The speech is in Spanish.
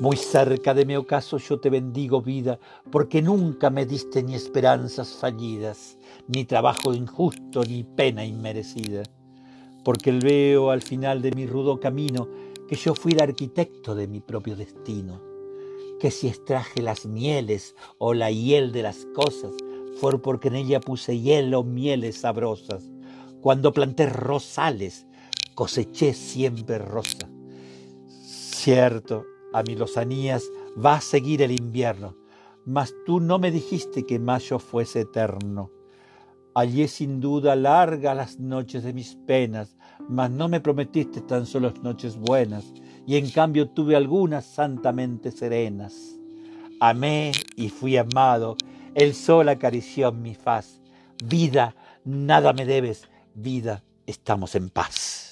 Muy cerca de mi ocaso yo te bendigo vida, porque nunca me diste ni esperanzas fallidas, ni trabajo injusto, ni pena inmerecida. Porque veo al final de mi rudo camino que yo fui el arquitecto de mi propio destino, que si extraje las mieles o la hiel de las cosas, fue porque en ella puse hiel o mieles sabrosas. Cuando planté rosales, coseché siempre rosa. Cierto, a mi lozanías va a seguir el invierno, mas tú no me dijiste que mayo fuese eterno. Allí sin duda largas las noches de mis penas, mas no me prometiste tan solo noches buenas, y en cambio tuve algunas santamente serenas. Amé y fui amado, el sol acarició mi faz. Vida, nada me debes, vida, estamos en paz.